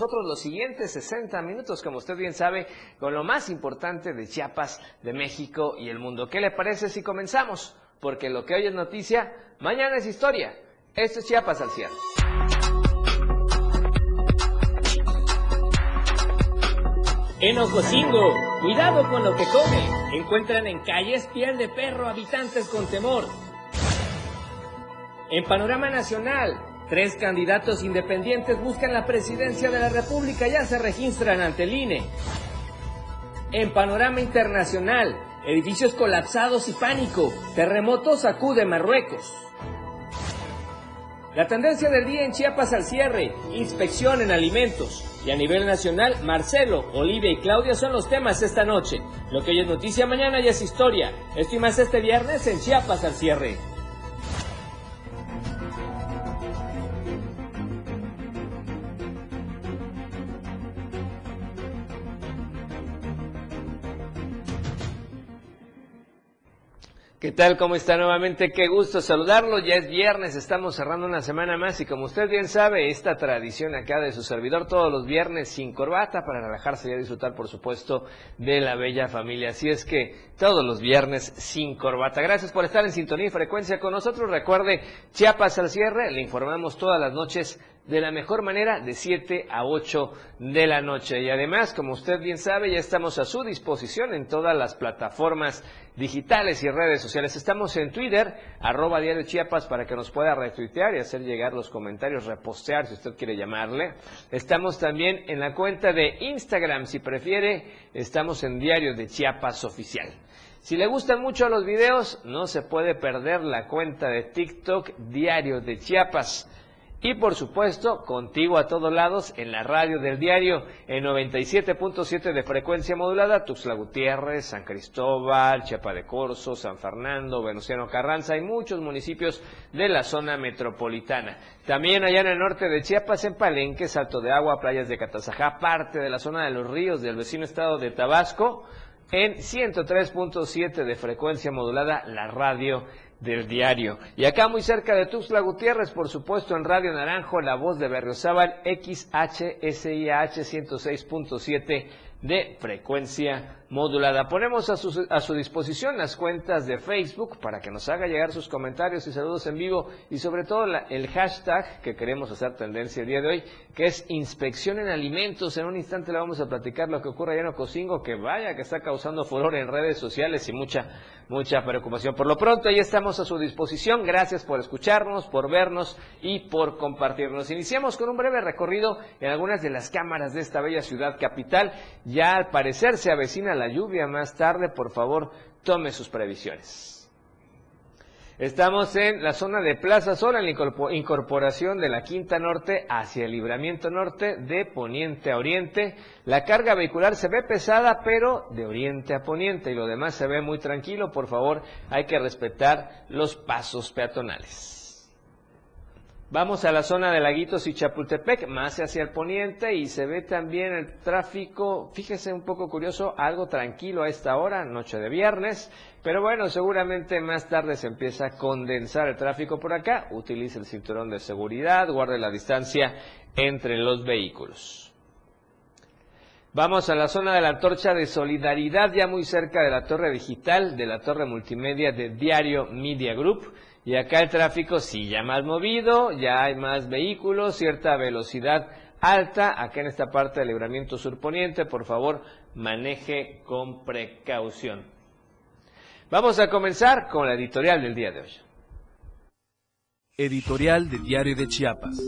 nosotros los siguientes 60 minutos, como usted bien sabe, con lo más importante de Chiapas, de México y el mundo. ¿Qué le parece si comenzamos? Porque lo que hoy es noticia, mañana es historia. Esto es Chiapas al cierre. En Ocosingo, cuidado con lo que come. Encuentran en calles piel de perro habitantes con temor. En Panorama Nacional, Tres candidatos independientes buscan la presidencia de la República, ya se registran ante el INE. En panorama internacional, edificios colapsados y pánico, terremotos sacude Marruecos. La tendencia del día en Chiapas al cierre, inspección en alimentos. Y a nivel nacional, Marcelo, Olivia y Claudia son los temas esta noche. Lo que hoy es noticia, mañana ya es historia. Esto más este viernes en Chiapas al cierre. ¿Qué tal? ¿Cómo está nuevamente? Qué gusto saludarlo. Ya es viernes, estamos cerrando una semana más y como usted bien sabe, esta tradición acá de su servidor todos los viernes sin corbata para relajarse y disfrutar, por supuesto, de la bella familia. Así es que todos los viernes sin corbata. Gracias por estar en sintonía y frecuencia con nosotros. Recuerde, Chiapas al cierre, le informamos todas las noches de la mejor manera de 7 a 8 de la noche. Y además, como usted bien sabe, ya estamos a su disposición en todas las plataformas digitales y redes sociales. Estamos en Twitter, arroba diario Chiapas, para que nos pueda retuitear y hacer llegar los comentarios, repostear, si usted quiere llamarle. Estamos también en la cuenta de Instagram, si prefiere, estamos en Diario de Chiapas Oficial. Si le gustan mucho los videos, no se puede perder la cuenta de TikTok Diario de Chiapas. Y por supuesto, contigo a todos lados en la radio del diario en 97.7 de frecuencia modulada, Tuxtla Gutiérrez, San Cristóbal, Chiapa de Corzo, San Fernando, Venustiano Carranza y muchos municipios de la zona metropolitana. También allá en el norte de Chiapas, en Palenque, Salto de Agua, playas de Catazajá, parte de la zona de los ríos del vecino estado de Tabasco, en 103.7 de frecuencia modulada, la radio del diario. Y acá muy cerca de Tuxtla Gutiérrez, por supuesto, en Radio Naranjo, la voz de Berriozábal, XHSIH 106.7 de frecuencia modulada. Ponemos a su, a su disposición las cuentas de Facebook para que nos haga llegar sus comentarios y saludos en vivo y sobre todo el hashtag que queremos hacer tendencia el día de hoy, que es inspección en alimentos. En un instante le vamos a platicar lo que ocurre allá en Ocosingo, que vaya que está causando furor en redes sociales y mucha, mucha preocupación. Por lo pronto, ahí estamos a su disposición. Gracias por escucharnos, por vernos y por compartirnos. Iniciamos con un breve recorrido en algunas de las cámaras de esta bella ciudad capital. Ya al parecer se avecina la lluvia más tarde, por favor, tome sus previsiones. Estamos en la zona de Plaza Sol, en la incorporación de la Quinta Norte hacia el Libramiento Norte de Poniente a Oriente. La carga vehicular se ve pesada, pero de Oriente a Poniente y lo demás se ve muy tranquilo. Por favor, hay que respetar los pasos peatonales. Vamos a la zona de Laguitos y Chapultepec, más hacia el poniente y se ve también el tráfico, fíjese un poco curioso, algo tranquilo a esta hora, noche de viernes, pero bueno, seguramente más tarde se empieza a condensar el tráfico por acá, utilice el cinturón de seguridad, guarde la distancia entre los vehículos. Vamos a la zona de la antorcha de solidaridad, ya muy cerca de la torre digital, de la torre multimedia de Diario Media Group. Y acá el tráfico sí ya más movido, ya hay más vehículos, cierta velocidad alta. Acá en esta parte del libramiento surponiente, por favor, maneje con precaución. Vamos a comenzar con la editorial del día de hoy. Editorial de Diario de Chiapas.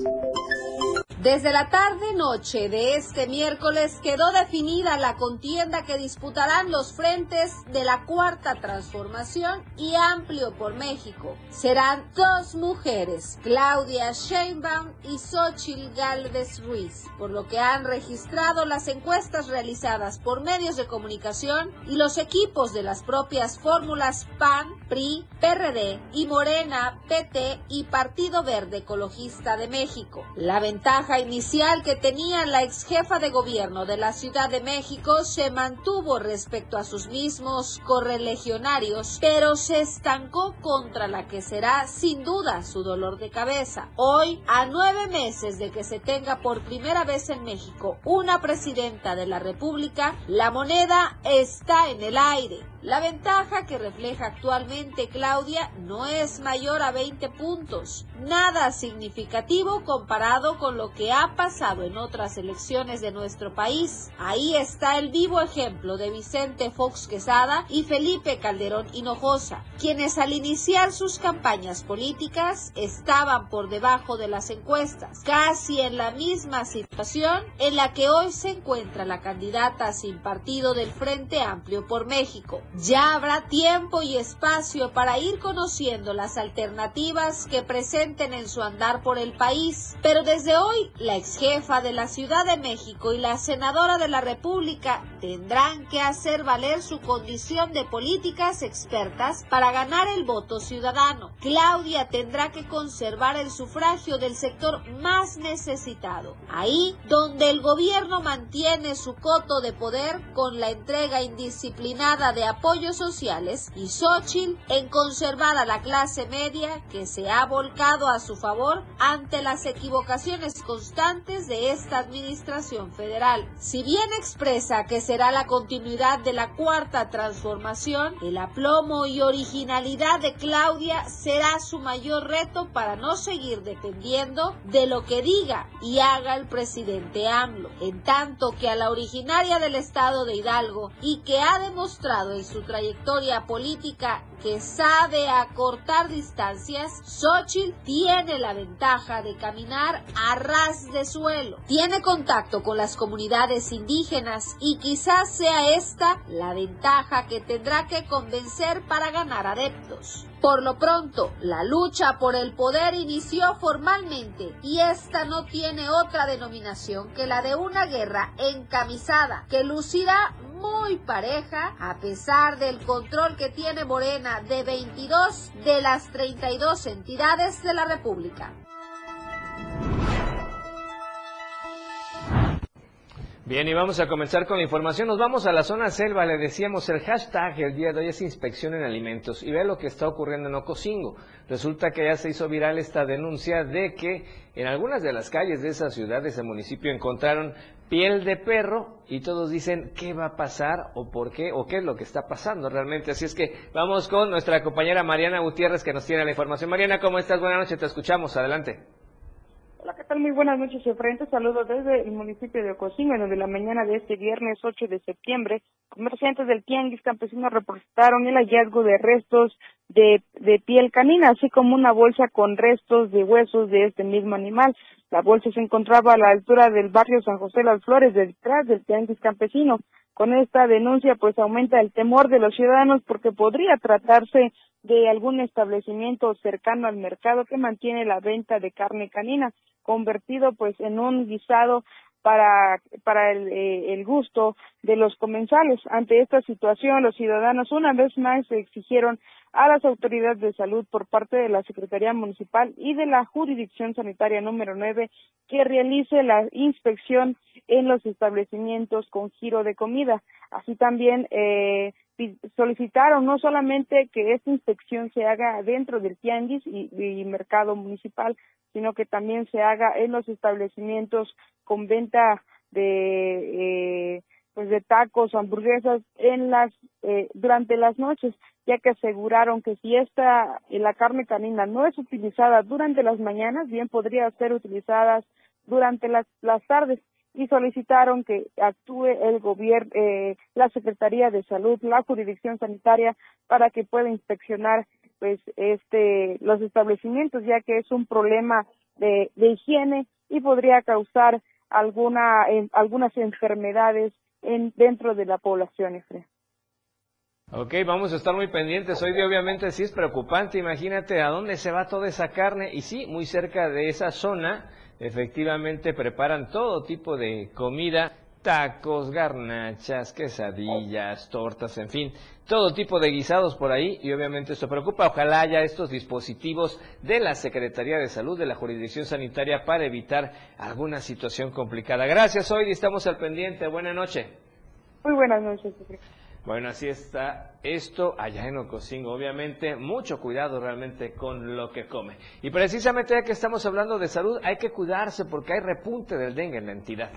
Desde la tarde-noche de este miércoles quedó definida la contienda que disputarán los frentes de la Cuarta Transformación y Amplio por México. Serán dos mujeres, Claudia Sheinbaum y Xochitl Galvez Ruiz, por lo que han registrado las encuestas realizadas por medios de comunicación y los equipos de las propias fórmulas PAN, PRI, PRD y Morena, PT y Partido Verde Ecologista de México. La ventaja inicial que tenía la ex jefa de gobierno de la Ciudad de México se mantuvo respecto a sus mismos correligionarios, pero se estancó contra la que será sin duda su dolor de cabeza. Hoy, a nueve meses de que se tenga por primera vez en México una presidenta de la República, la moneda está en el aire. La ventaja que refleja actualmente Claudia no es mayor a 20 puntos, nada significativo comparado con lo que ha pasado en otras elecciones de nuestro país. Ahí está el vivo ejemplo de Vicente Fox Quesada y Felipe Calderón Hinojosa, quienes al iniciar sus campañas políticas estaban por debajo de las encuestas, casi en la misma situación en la que hoy se encuentra la candidata sin partido del Frente Amplio por México. Ya habrá tiempo y espacio para ir conociendo las alternativas que presenten en su andar por el país, pero desde hoy la ex jefa de la Ciudad de México y la senadora de la República tendrán que hacer valer su condición de políticas expertas para ganar el voto ciudadano. Claudia tendrá que conservar el sufragio del sector más necesitado, ahí donde el gobierno mantiene su coto de poder con la entrega indisciplinada de apoyos sociales y Xochitl en conservar a la clase media que se ha volcado a su favor ante las equivocaciones constantes de esta administración federal. Si bien expresa que será la continuidad de la cuarta transformación, el aplomo y originalidad de Claudia será su mayor reto para no seguir dependiendo de lo que diga y haga el presidente AMLO, en tanto que a la originaria del estado de Hidalgo y que ha demostrado en su trayectoria política que sabe acortar distancias, Xochitl tiene la ventaja de caminar a ras de suelo. Tiene contacto con las comunidades indígenas y quizás sea esta la ventaja que tendrá que convencer para ganar adeptos. Por lo pronto, la lucha por el poder inició formalmente y esta no tiene otra denominación que la de una guerra encamisada que lucirá muy pareja a pesar del control que tiene Morena de 22 de las 32 entidades de la República. Bien, y vamos a comenzar con la información. Nos vamos a la zona selva. Le decíamos, el hashtag el día de hoy es inspección en alimentos. Y ve lo que está ocurriendo en Ocosingo. Resulta que ya se hizo viral esta denuncia de que en algunas de las calles de esa ciudad, de ese municipio, encontraron piel de perro y todos dicen qué va a pasar o por qué o qué es lo que está pasando realmente. Así es que vamos con nuestra compañera Mariana Gutiérrez que nos tiene la información. Mariana, ¿cómo estás? Buenas noches, te escuchamos. Adelante. Hola, ¿qué tal? Muy buenas noches, frente. Saludos desde el municipio de Ocosingo, en donde la mañana de este viernes 8 de septiembre, comerciantes del Tianguis Campesino reportaron el hallazgo de restos de, de piel canina, así como una bolsa con restos de huesos de este mismo animal. La bolsa se encontraba a la altura del barrio San José Las Flores, detrás del Tianguis Campesino. Con esta denuncia, pues aumenta el temor de los ciudadanos porque podría tratarse de algún establecimiento cercano al mercado que mantiene la venta de carne canina convertido pues en un guisado para, para el, eh, el, gusto de los comensales. Ante esta situación, los ciudadanos una vez más exigieron a las autoridades de salud por parte de la Secretaría Municipal y de la Jurisdicción Sanitaria número 9 que realice la inspección en los establecimientos con giro de comida. Así también eh, solicitaron no solamente que esta inspección se haga dentro del tianguis y, mercado municipal, sino que también se haga en los establecimientos con venta de eh, pues de tacos hamburguesas en las eh, durante las noches ya que aseguraron que si esta la carne canina no es utilizada durante las mañanas bien podría ser utilizada durante las, las tardes y solicitaron que actúe el gobierno, eh, la Secretaría de Salud, la jurisdicción sanitaria para que pueda inspeccionar pues este los establecimientos ya que es un problema de, higiene y podría causar alguna, algunas enfermedades en, dentro de la población. Efre. Ok, vamos a estar muy pendientes. Hoy obviamente sí es preocupante. Imagínate a dónde se va toda esa carne. Y sí, muy cerca de esa zona, efectivamente preparan todo tipo de comida. Tacos, garnachas, quesadillas, tortas, en fin, todo tipo de guisados por ahí y obviamente esto preocupa. Ojalá haya estos dispositivos de la Secretaría de Salud, de la Jurisdicción Sanitaria para evitar alguna situación complicada. Gracias, hoy estamos al pendiente. Buenas noches. Muy buenas noches. Bueno, así está esto allá en Ocosingo. Obviamente, mucho cuidado realmente con lo que come. Y precisamente ya que estamos hablando de salud, hay que cuidarse porque hay repunte del dengue en la entidad.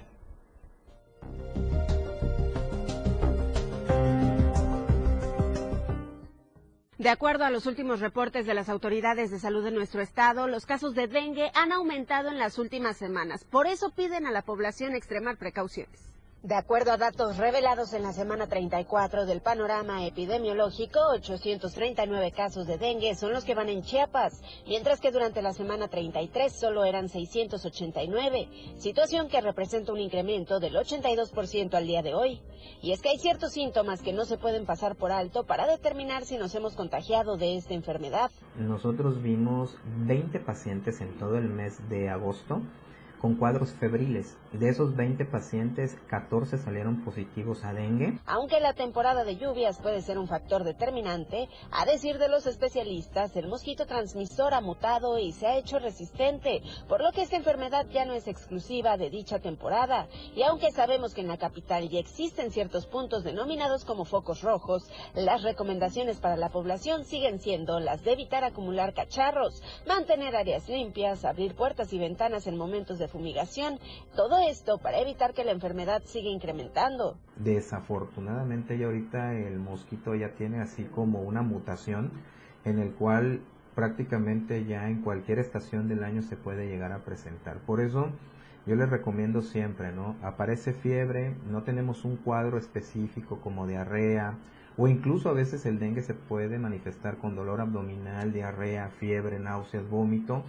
De acuerdo a los últimos reportes de las autoridades de salud de nuestro estado, los casos de dengue han aumentado en las últimas semanas. Por eso piden a la población extremar precauciones. De acuerdo a datos revelados en la semana 34 del panorama epidemiológico, 839 casos de dengue son los que van en Chiapas, mientras que durante la semana 33 solo eran 689, situación que representa un incremento del 82% al día de hoy. Y es que hay ciertos síntomas que no se pueden pasar por alto para determinar si nos hemos contagiado de esta enfermedad. Nosotros vimos 20 pacientes en todo el mes de agosto con cuadros febriles. De esos 20 pacientes, 14 salieron positivos a dengue. Aunque la temporada de lluvias puede ser un factor determinante, a decir de los especialistas, el mosquito transmisor ha mutado y se ha hecho resistente, por lo que esta enfermedad ya no es exclusiva de dicha temporada. Y aunque sabemos que en la capital ya existen ciertos puntos denominados como focos rojos, las recomendaciones para la población siguen siendo las de evitar acumular cacharros, mantener áreas limpias, abrir puertas y ventanas en momentos de fumigación. Todo esto para evitar que la enfermedad siga incrementando. Desafortunadamente ya ahorita el mosquito ya tiene así como una mutación en el cual prácticamente ya en cualquier estación del año se puede llegar a presentar. Por eso yo les recomiendo siempre, ¿no? Aparece fiebre, no tenemos un cuadro específico como diarrea o incluso a veces el dengue se puede manifestar con dolor abdominal, diarrea, fiebre, náuseas, vómito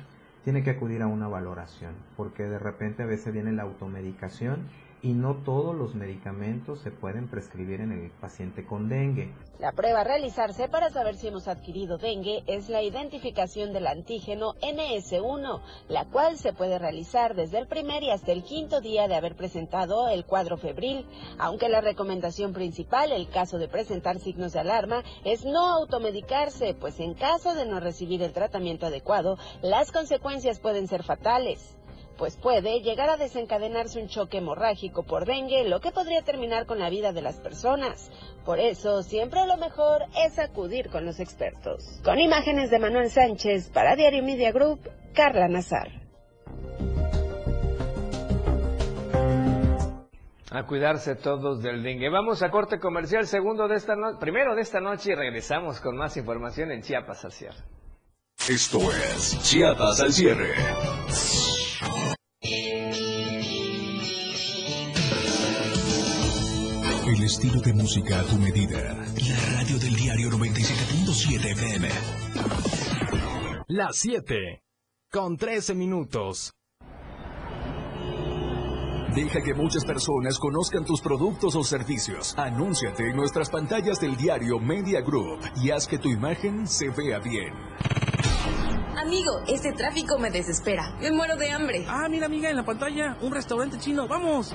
tiene que acudir a una valoración, porque de repente a veces viene la automedicación y no todos los medicamentos se pueden prescribir en el paciente con dengue. La prueba a realizarse para saber si hemos adquirido dengue es la identificación del antígeno NS1, la cual se puede realizar desde el primer y hasta el quinto día de haber presentado el cuadro febril, aunque la recomendación principal, el caso de presentar signos de alarma, es no automedicarse, pues en caso de no recibir el tratamiento adecuado, las consecuencias pueden ser fatales pues puede llegar a desencadenarse un choque hemorrágico por dengue, lo que podría terminar con la vida de las personas. Por eso, siempre lo mejor es acudir con los expertos. Con imágenes de Manuel Sánchez para Diario Media Group, Carla Nazar. A cuidarse todos del dengue. Vamos a corte comercial segundo de esta noche, primero de esta noche y regresamos con más información en Chiapas al cierre. Esto es Chiapas al cierre. Estilo de música a tu medida. La radio del diario 97.7 FM. Las 7. Con 13 minutos. Deja que muchas personas conozcan tus productos o servicios. Anúnciate en nuestras pantallas del diario Media Group y haz que tu imagen se vea bien. Amigo, este tráfico me desespera. Me muero de hambre. Ah, mira, amiga, en la pantalla, un restaurante chino. ¡Vamos!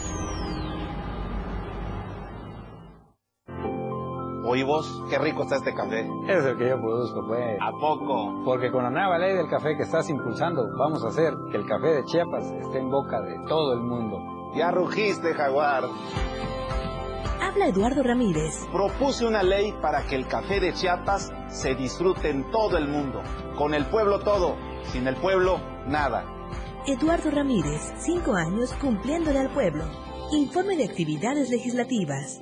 Oye vos, qué rico está este café. Es el que yo produzco, pues. ¿A poco? Porque con la nueva ley del café que estás impulsando, vamos a hacer que el café de Chiapas esté en boca de todo el mundo. Ya rugiste, jaguar. Habla Eduardo Ramírez. Propuse una ley para que el café de Chiapas se disfrute en todo el mundo. Con el pueblo todo, sin el pueblo nada. Eduardo Ramírez, cinco años cumpliéndole al pueblo. Informe de actividades legislativas.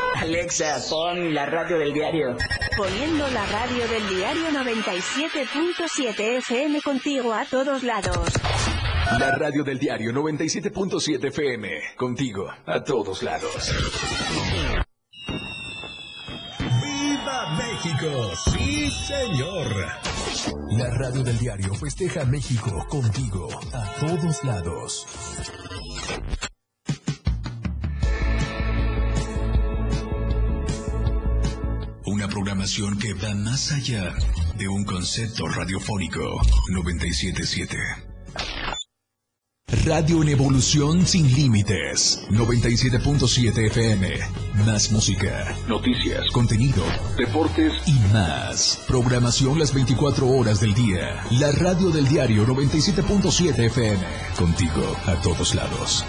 Alexa, pon la radio del diario. Poniendo la radio del diario 97.7 FM contigo a todos lados. La radio del diario 97.7 FM. Contigo a todos lados. ¡Viva México! ¡Sí, señor! La radio del diario festeja México contigo a todos lados. Una programación que va más allá de un concepto radiofónico 977. Radio en evolución sin límites. 97.7 FM. Más música, noticias, contenido, deportes y más. Programación las 24 horas del día. La radio del diario 97.7 FM. Contigo a todos lados.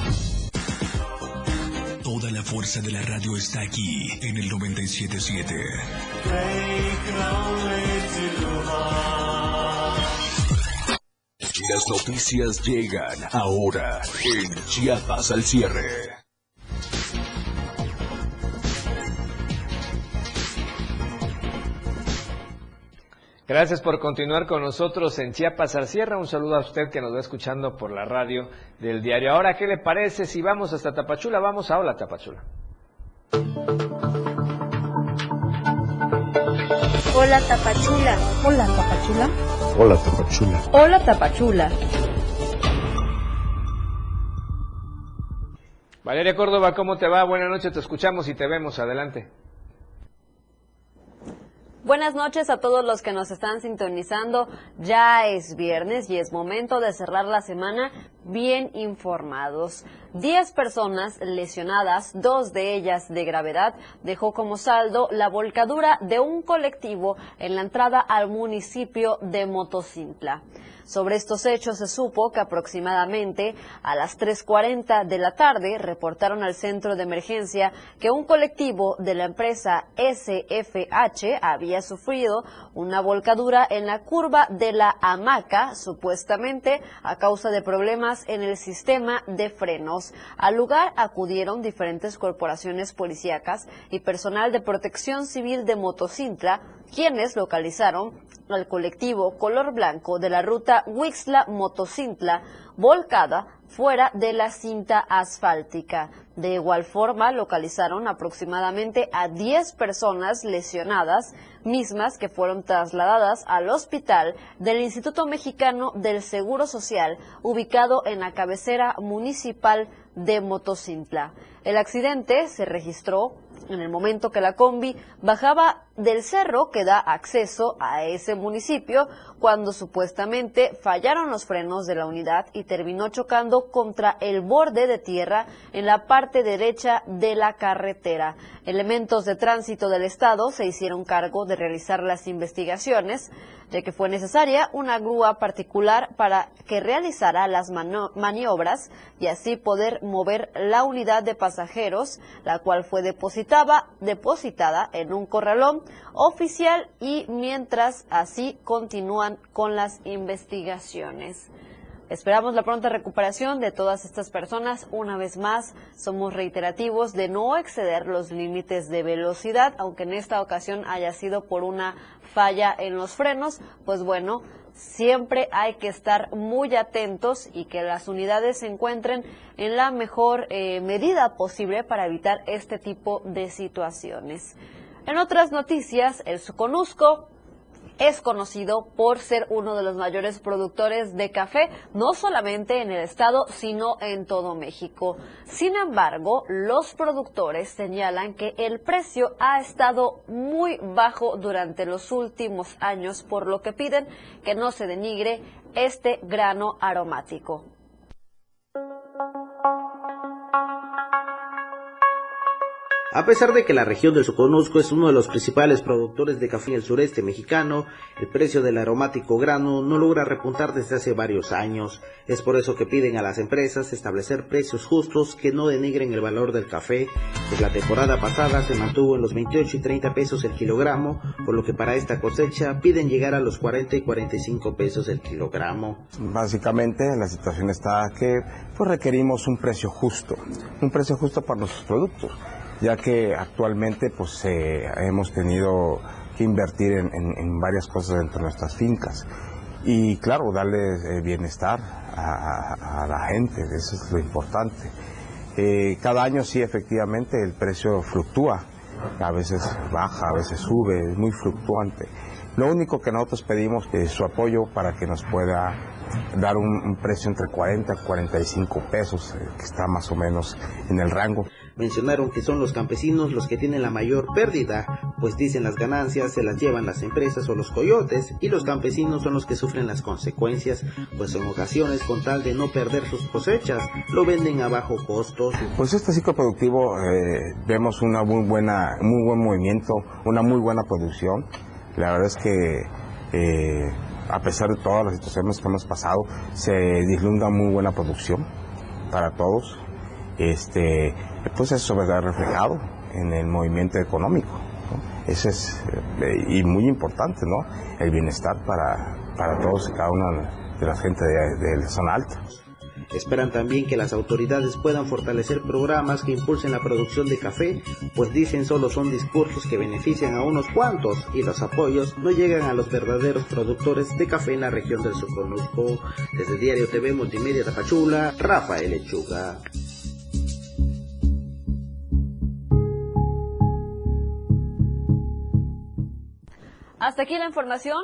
Fuerza de la radio está aquí en el 977. Las noticias llegan ahora en Chiapas al cierre. Gracias por continuar con nosotros en Chiapas al cierre. Un saludo a usted que nos va escuchando por la radio del diario. Ahora, ¿qué le parece si vamos hasta Tapachula? Vamos a Hola Tapachula. Hola Tapachula. Hola Tapachula. Hola Tapachula. Hola Tapachula. Valeria Córdoba, ¿cómo te va? Buenas noches, te escuchamos y te vemos. Adelante. Buenas noches a todos los que nos están sintonizando. Ya es viernes y es momento de cerrar la semana bien informados. Diez personas lesionadas, dos de ellas de gravedad, dejó como saldo la volcadura de un colectivo en la entrada al municipio de Motocintla. Sobre estos hechos se supo que aproximadamente a las 3.40 de la tarde reportaron al centro de emergencia que un colectivo de la empresa SFH había sufrido una volcadura en la curva de la hamaca, supuestamente a causa de problemas en el sistema de frenos. Al lugar acudieron diferentes corporaciones policíacas y personal de protección civil de Motocintla, quienes localizaron al colectivo color blanco de la ruta Huixla-Motocintla volcada fuera de la cinta asfáltica. De igual forma, localizaron aproximadamente a 10 personas lesionadas, mismas que fueron trasladadas al hospital del Instituto Mexicano del Seguro Social, ubicado en la cabecera municipal de Motocintla. El accidente se registró en el momento que la combi bajaba del cerro que da acceso a ese municipio cuando supuestamente fallaron los frenos de la unidad y terminó chocando contra el borde de tierra en la parte derecha de la carretera. Elementos de tránsito del Estado se hicieron cargo de realizar las investigaciones, ya que fue necesaria una grúa particular para que realizara las maniobras y así poder mover la unidad de pasajeros, la cual fue depositada, depositada en un corralón oficial y mientras así continúan con las investigaciones. Esperamos la pronta recuperación de todas estas personas. Una vez más, somos reiterativos de no exceder los límites de velocidad, aunque en esta ocasión haya sido por una falla en los frenos. Pues bueno, siempre hay que estar muy atentos y que las unidades se encuentren en la mejor eh, medida posible para evitar este tipo de situaciones. En otras noticias, el Soconusco es conocido por ser uno de los mayores productores de café, no solamente en el estado, sino en todo México. Sin embargo, los productores señalan que el precio ha estado muy bajo durante los últimos años, por lo que piden que no se denigre este grano aromático. A pesar de que la región del Soconusco es uno de los principales productores de café en el sureste mexicano, el precio del aromático grano no logra repuntar desde hace varios años. Es por eso que piden a las empresas establecer precios justos que no denigren el valor del café, pues la temporada pasada se mantuvo en los 28 y 30 pesos el kilogramo, por lo que para esta cosecha piden llegar a los 40 y 45 pesos el kilogramo. Básicamente la situación está que pues requerimos un precio justo, un precio justo para nuestros productos ya que actualmente pues eh, hemos tenido que invertir en, varias cosas dentro de nuestras fincas y claro, darle eh, bienestar a, la gente, eso es lo importante. Eh, cada año sí efectivamente el precio fluctúa, a veces baja, a veces sube, es muy fluctuante. Lo único que nosotros pedimos es su apoyo para que nos pueda dar un, un precio entre 40 y 45 pesos, que está más o menos en el rango. Mencionaron que son los campesinos los que tienen la mayor pérdida, pues dicen las ganancias se las llevan las empresas o los coyotes y los campesinos son los que sufren las consecuencias, pues en ocasiones con tal de no perder sus cosechas, lo venden a bajo costo. Pues este ciclo productivo eh, vemos una muy buena, muy buen movimiento, una muy buena producción. La verdad es que eh, a pesar de todas las situaciones que hemos pasado, se dislumbra muy buena producción para todos. Este, pues eso a reflejado en el movimiento económico. Ese es, eh, y muy importante, ¿no? El bienestar para, para todos y cada una de la gente de, la zona alta. Esperan también que las autoridades puedan fortalecer programas que impulsen la producción de café, pues dicen solo son discursos que benefician a unos cuantos y los apoyos no llegan a los verdaderos productores de café en la región del Soconusco. Desde Diario TV Multimedia Tapachula, Rafael Lechuga. Hasta aquí la información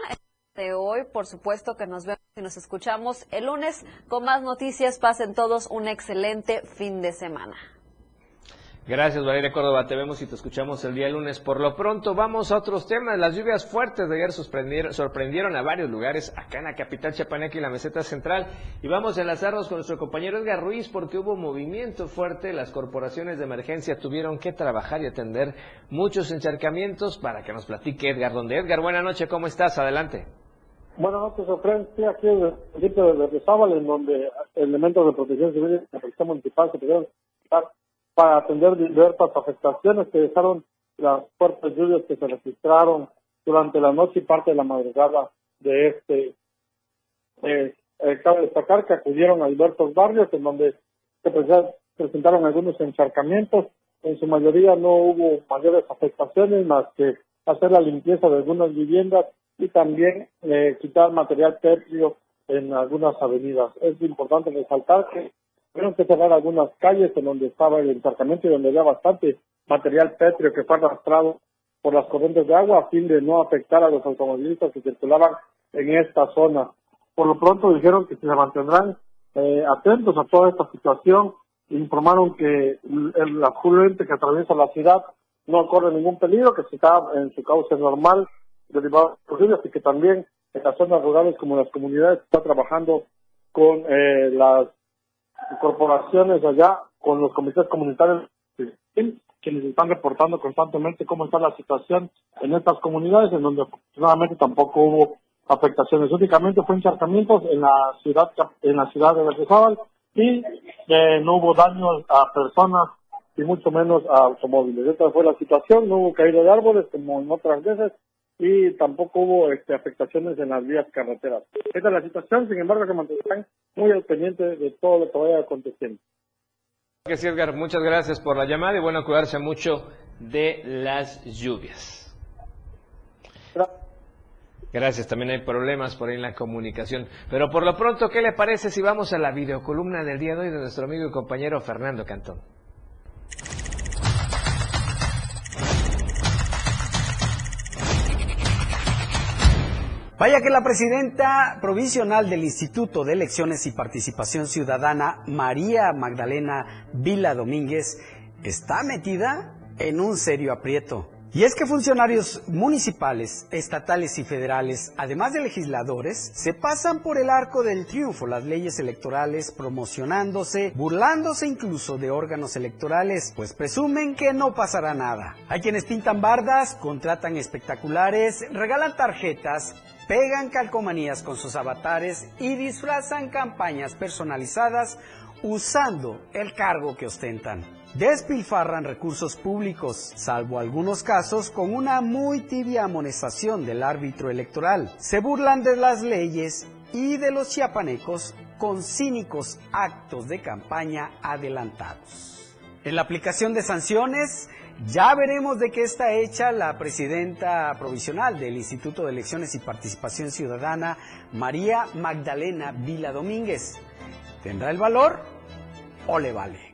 hoy. Por supuesto que nos vemos y nos escuchamos el lunes con más noticias. Pasen todos un excelente fin de semana. Gracias, Valeria Córdoba. Te vemos y te escuchamos el día lunes. Por lo pronto, vamos a otros temas. Las lluvias fuertes de ayer sorprendieron, a varios lugares acá en la capital Chapaneca y la meseta central. Y vamos a enlazarnos con nuestro compañero Edgar Ruiz porque hubo movimiento fuerte. Las corporaciones de emergencia tuvieron que trabajar y atender muchos encharcamientos para que nos platique Edgar. Donde Edgar, buena noche, ¿cómo estás? Adelante. Buenas noches, Ofren. Estoy aquí en el municipio de Sábal, en donde elementos de protección civil y la policía municipal se pudieron para atender diversas afectaciones que dejaron las fuertes lluvias que se registraron durante la noche y parte de la madrugada de este. Eh, eh, cabe destacar que acudieron a diversos barrios en donde se presentaron algunos encharcamientos. En su mayoría no hubo mayores afectaciones más que hacer la limpieza de algunas viviendas y también eh, quitar material pétreo en algunas avenidas. Es importante resaltar que Tuvieron que cerrar algunas calles en donde estaba el encharcamiento y donde había bastante material pétreo que fue arrastrado por las corrientes de agua a fin de no afectar a los automovilistas que circulaban en esta zona. Por lo pronto dijeron que se mantendrán eh, atentos a toda esta situación. Informaron que el afluente que atraviesa la ciudad no corre ningún peligro, que se está en su cauce normal los y que también en las zonas rurales como las comunidades está trabajando con eh, las corporaciones allá con los comités comunitarios quienes están reportando constantemente cómo está la situación en estas comunidades en donde afortunadamente tampoco hubo afectaciones. Únicamente fue encharcamientos en la ciudad en la ciudad de Berriozábal y eh, no hubo daños a personas y mucho menos a automóviles. Esta fue la situación no hubo caída de árboles como en otras veces y tampoco hubo este, afectaciones en las vías carreteras. Esta es la situación, sin embargo, que mantendrán muy al pendiente de todo lo que vaya aconteciendo. Gracias, Edgar. Muchas gracias por la llamada y bueno, cuidarse mucho de las lluvias. Gracias, también hay problemas por ahí en la comunicación. Pero por lo pronto, ¿qué le parece si vamos a la videocolumna del día de hoy de nuestro amigo y compañero Fernando Cantón? Vaya que la presidenta provisional del Instituto de Elecciones y Participación Ciudadana, María Magdalena Vila Domínguez, está metida en un serio aprieto. Y es que funcionarios municipales, estatales y federales, además de legisladores, se pasan por el arco del triunfo las leyes electorales promocionándose, burlándose incluso de órganos electorales, pues presumen que no pasará nada. Hay quienes pintan bardas, contratan espectaculares, regalan tarjetas, pegan calcomanías con sus avatares y disfrazan campañas personalizadas usando el cargo que ostentan despilfarran recursos públicos, salvo algunos casos con una muy tibia amonestación del árbitro electoral. Se burlan de las leyes y de los chiapanecos con cínicos actos de campaña adelantados. En la aplicación de sanciones, ya veremos de qué está hecha la presidenta provisional del Instituto de Elecciones y Participación Ciudadana, María Magdalena Vila Domínguez. ¿Tendrá el valor o le vale?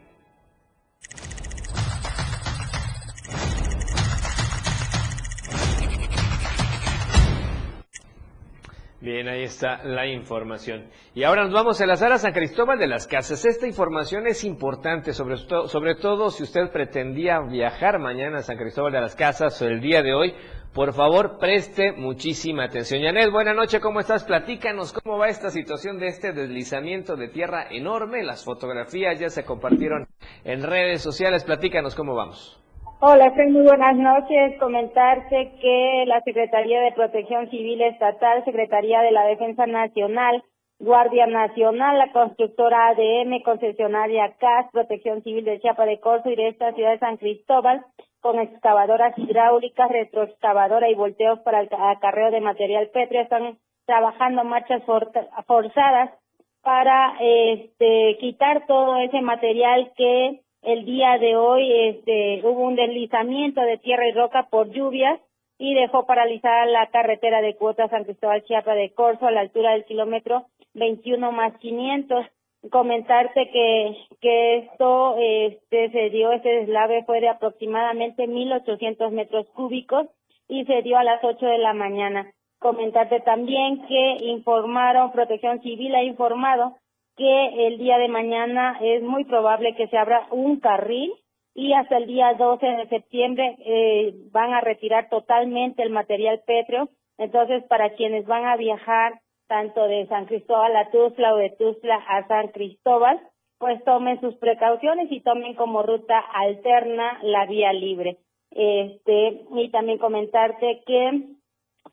Bien, ahí está la información. Y ahora nos vamos a enlazar a San Cristóbal de las Casas. Esta información es importante, sobre, sobre todo si usted pretendía viajar mañana a San Cristóbal de las Casas o el día de hoy. Por favor, preste muchísima atención. Yanet, buenas noches, ¿cómo estás? Platícanos cómo va esta situación de este deslizamiento de tierra enorme. Las fotografías ya se compartieron en redes sociales. Platícanos cómo vamos. Hola, Fred, muy buenas noches. Comentarse que la Secretaría de Protección Civil Estatal, Secretaría de la Defensa Nacional, Guardia Nacional, la constructora ADM, concesionaria CAS, Protección Civil de Chiapa de Corzo y de esta ciudad de San Cristóbal, con excavadoras hidráulicas, retroexcavadora y volteos para el acarreo de material pétreo, están trabajando marchas forzadas para este, quitar todo ese material que el día de hoy este, hubo un deslizamiento de tierra y roca por lluvias y dejó paralizada la carretera de cuota San Cristóbal Chiapa de Corzo a la altura del kilómetro 21 más 500. Comentarte que, que esto este, se dio, este deslave fue de aproximadamente 1.800 metros cúbicos y se dio a las 8 de la mañana. Comentarte también que informaron, Protección Civil ha informado que el día de mañana es muy probable que se abra un carril y hasta el día 12 de septiembre eh, van a retirar totalmente el material pétreo. Entonces, para quienes van a viajar tanto de San Cristóbal a Tuzla o de Tuzla a San Cristóbal, pues tomen sus precauciones y tomen como ruta alterna la vía libre. Este, y también comentarte que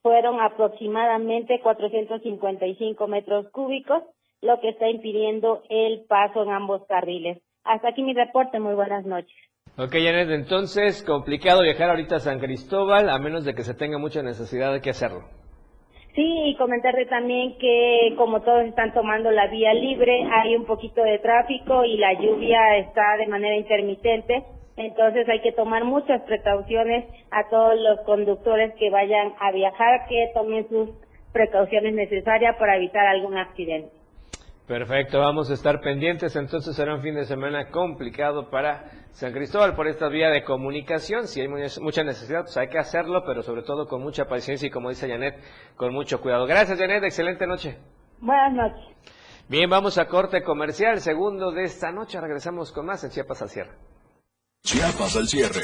fueron aproximadamente 455 metros cúbicos lo que está impidiendo el paso en ambos carriles. Hasta aquí mi reporte, muy buenas noches. Ok, Janet, entonces complicado viajar ahorita a San Cristóbal a menos de que se tenga mucha necesidad de que hacerlo. Sí, y comentarte también que como todos están tomando la vía libre, hay un poquito de tráfico y la lluvia está de manera intermitente, entonces hay que tomar muchas precauciones a todos los conductores que vayan a viajar, que tomen sus precauciones necesarias para evitar algún accidente. Perfecto, vamos a estar pendientes. Entonces será un fin de semana complicado para San Cristóbal por esta vía de comunicación. Si hay mucha necesidad, pues hay que hacerlo, pero sobre todo con mucha paciencia y como dice Janet, con mucho cuidado. Gracias, Janet. Excelente noche. Buenas noches. Bien, vamos a corte comercial. Segundo de esta noche. Regresamos con más en Chiapas al cierre. Chiapas al cierre.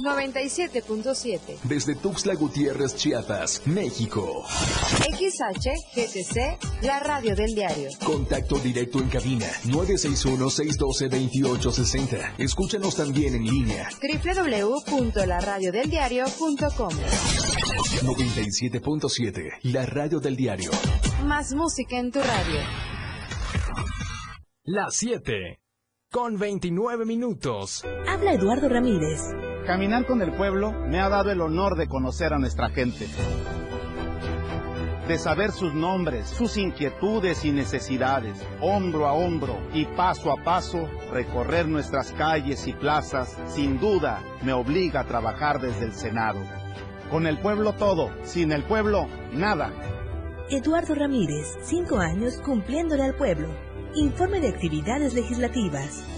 97.7. Desde Tuxtla Gutiérrez, Chiapas, México. XHGTC, la radio del diario. Contacto directo en cabina 961-612-2860. Escúchanos también en línea. www.laradiodeldiario.com 97.7, la radio del diario. Más música en tu radio. Las 7, con 29 minutos. Habla Eduardo Ramírez. Caminando en el pueblo me ha dado el honor de conocer a nuestra gente. de saber sus nombres, sus inquietudes y necesidades, hombro a hombro y paso a paso, recorrer nuestras calles y plazas, sin duda me obliga a trabajar desde el Senado. Con el pueblo todo, sin el pueblo nada. Eduardo Ramírez, cinco años cumpliéndole al pueblo. Informe de actividades legislativas.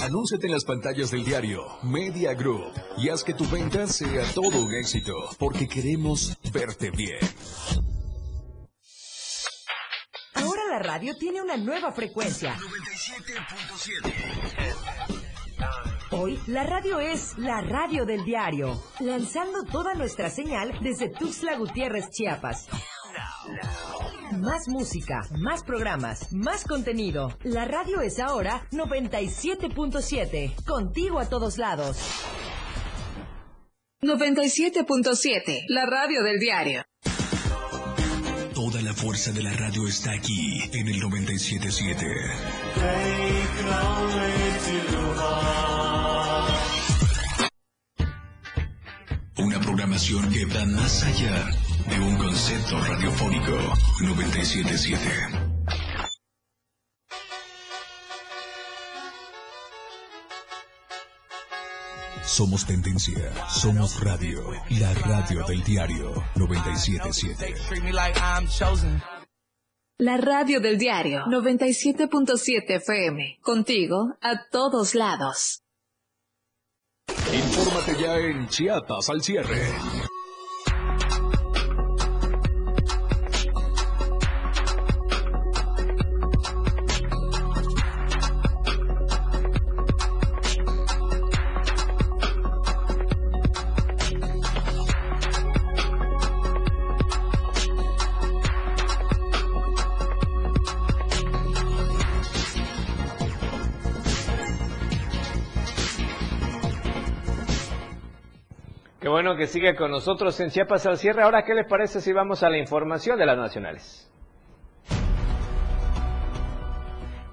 Anúnciate en las pantallas del diario Media Group y haz que tu venta sea todo un éxito, porque queremos verte bien. Ahora la radio tiene una nueva frecuencia. 97.7. Hoy la radio es la radio del diario, lanzando toda nuestra señal desde Tuxtla Gutiérrez, Chiapas. Más música, más programas, más contenido. La radio es ahora 97.7, contigo a todos lados. 97.7, la radio del diario. Toda la fuerza de la radio está aquí en el 97.7. Una programación que va más allá de un concepto radiofónico 977. Somos tendencia, somos radio, la radio del diario 977. La radio del diario 97.7 FM. Contigo a todos lados. Infórmate ya en Chiapas al cierre. Que sigue con nosotros en Chiapas al cierre. Ahora, ¿qué les parece si vamos a la información de las nacionales?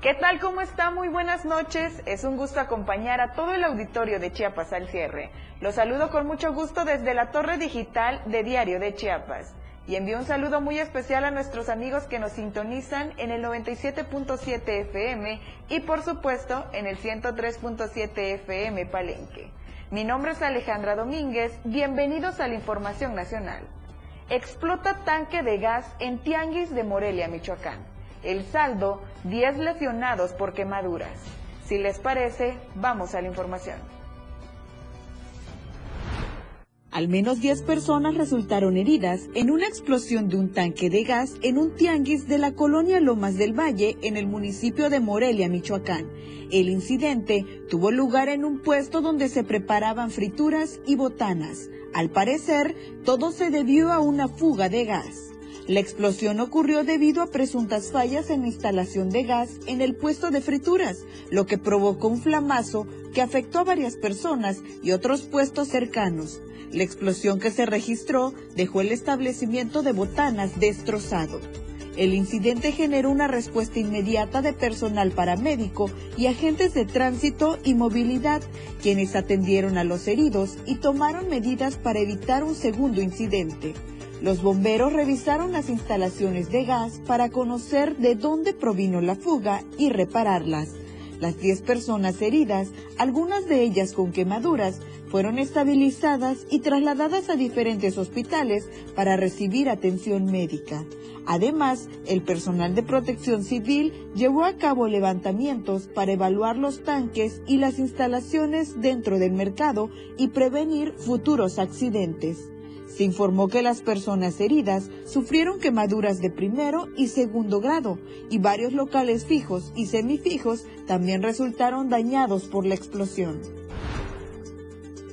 ¿Qué tal? ¿Cómo está? Muy buenas noches. Es un gusto acompañar a todo el auditorio de Chiapas al cierre. Los saludo con mucho gusto desde la torre digital de Diario de Chiapas. Y envío un saludo muy especial a nuestros amigos que nos sintonizan en el 97.7 FM y por supuesto en el 103.7 FM Palenque. Mi nombre es Alejandra Domínguez, bienvenidos a la Información Nacional. Explota tanque de gas en Tianguis de Morelia, Michoacán. El saldo, 10 lesionados por quemaduras. Si les parece, vamos a la información. Al menos 10 personas resultaron heridas en una explosión de un tanque de gas en un tianguis de la colonia Lomas del Valle en el municipio de Morelia, Michoacán. El incidente tuvo lugar en un puesto donde se preparaban frituras y botanas. Al parecer, todo se debió a una fuga de gas. La explosión ocurrió debido a presuntas fallas en la instalación de gas en el puesto de frituras, lo que provocó un flamazo que afectó a varias personas y otros puestos cercanos. La explosión que se registró dejó el establecimiento de botanas destrozado. El incidente generó una respuesta inmediata de personal paramédico y agentes de tránsito y movilidad, quienes atendieron a los heridos y tomaron medidas para evitar un segundo incidente. Los bomberos revisaron las instalaciones de gas para conocer de dónde provino la fuga y repararlas. Las 10 personas heridas, algunas de ellas con quemaduras, fueron estabilizadas y trasladadas a diferentes hospitales para recibir atención médica. Además, el personal de protección civil llevó a cabo levantamientos para evaluar los tanques y las instalaciones dentro del mercado y prevenir futuros accidentes. Se informó que las personas heridas sufrieron quemaduras de primero y segundo grado y varios locales fijos y semifijos también resultaron dañados por la explosión.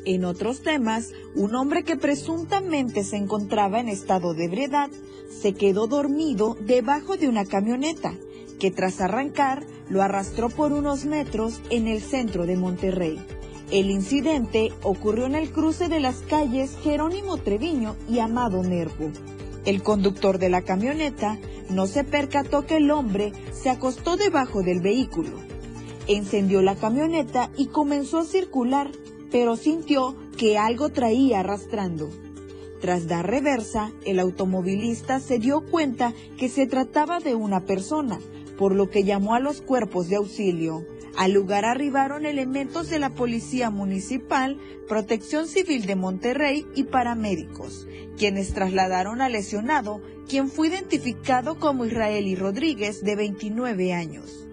En otros temas, un hombre que presuntamente se encontraba en estado de ebriedad se quedó dormido debajo de una camioneta que tras arrancar lo arrastró por unos metros en el centro de Monterrey. El incidente ocurrió en el cruce de las calles Jerónimo Treviño y Amado Nervo. El conductor de la camioneta no se percató que el hombre se acostó debajo del vehículo. Encendió la camioneta y comenzó a circular, pero sintió que algo traía arrastrando. Tras dar reversa, el automovilista se dio cuenta que se trataba de una persona, por lo que llamó a los cuerpos de auxilio. Al lugar arribaron elementos de la Policía Municipal, Protección Civil de Monterrey y paramédicos, quienes trasladaron al lesionado, quien fue identificado como Israeli Rodríguez, de 29 años.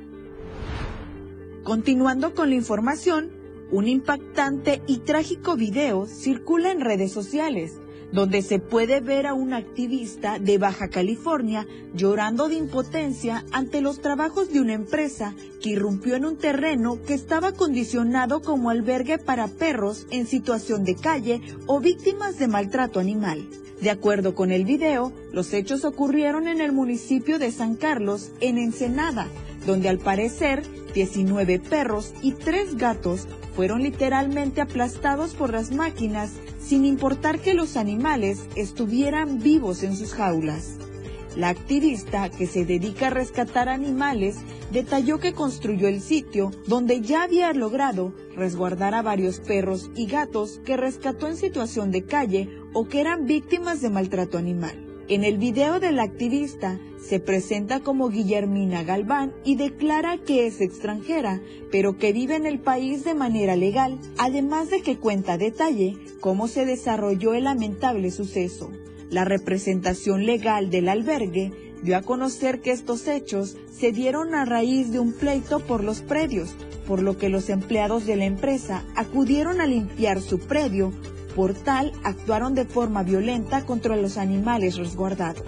Continuando con la información, un impactante y trágico video circula en redes sociales donde se puede ver a un activista de Baja California llorando de impotencia ante los trabajos de una empresa que irrumpió en un terreno que estaba condicionado como albergue para perros en situación de calle o víctimas de maltrato animal. De acuerdo con el video, los hechos ocurrieron en el municipio de San Carlos, en Ensenada, donde al parecer 19 perros y 3 gatos fueron literalmente aplastados por las máquinas sin importar que los animales estuvieran vivos en sus jaulas. La activista que se dedica a rescatar animales detalló que construyó el sitio donde ya había logrado resguardar a varios perros y gatos que rescató en situación de calle o que eran víctimas de maltrato animal. En el video del activista se presenta como Guillermina Galván y declara que es extranjera, pero que vive en el país de manera legal, además de que cuenta detalle cómo se desarrolló el lamentable suceso. La representación legal del albergue dio a conocer que estos hechos se dieron a raíz de un pleito por los predios, por lo que los empleados de la empresa acudieron a limpiar su predio por tal, actuaron de forma violenta contra los animales resguardados.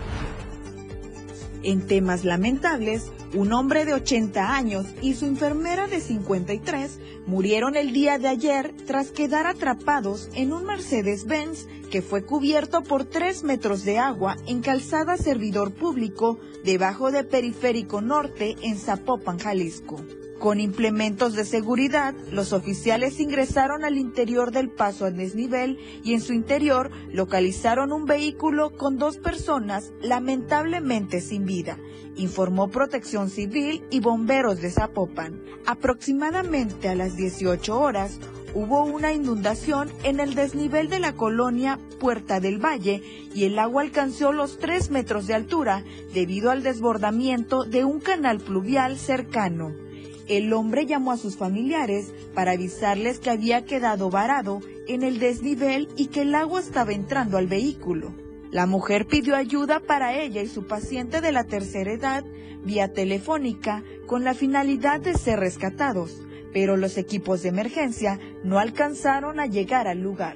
En temas lamentables, un hombre de 80 años y su enfermera de 53 murieron el día de ayer tras quedar atrapados en un Mercedes-Benz que fue cubierto por 3 metros de agua en calzada servidor público debajo de Periférico Norte en Zapopan, Jalisco. Con implementos de seguridad, los oficiales ingresaron al interior del paso a desnivel y en su interior localizaron un vehículo con dos personas lamentablemente sin vida, informó Protección Civil y bomberos de Zapopan. Aproximadamente a las 18 horas, hubo una inundación en el desnivel de la colonia Puerta del Valle y el agua alcanzó los 3 metros de altura debido al desbordamiento de un canal pluvial cercano. El hombre llamó a sus familiares para avisarles que había quedado varado en el desnivel y que el agua estaba entrando al vehículo. La mujer pidió ayuda para ella y su paciente de la tercera edad vía telefónica con la finalidad de ser rescatados, pero los equipos de emergencia no alcanzaron a llegar al lugar.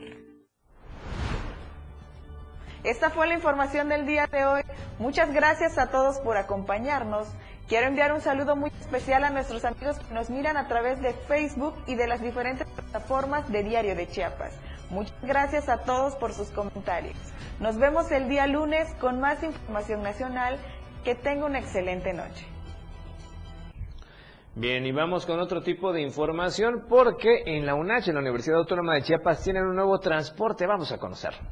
Esta fue la información del día de hoy. Muchas gracias a todos por acompañarnos. Quiero enviar un saludo muy especial a nuestros amigos que nos miran a través de Facebook y de las diferentes plataformas de Diario de Chiapas. Muchas gracias a todos por sus comentarios. Nos vemos el día lunes con más información nacional. Que tenga una excelente noche. Bien, y vamos con otro tipo de información porque en la UNACH, en la Universidad Autónoma de Chiapas, tienen un nuevo transporte. Vamos a conocerlo.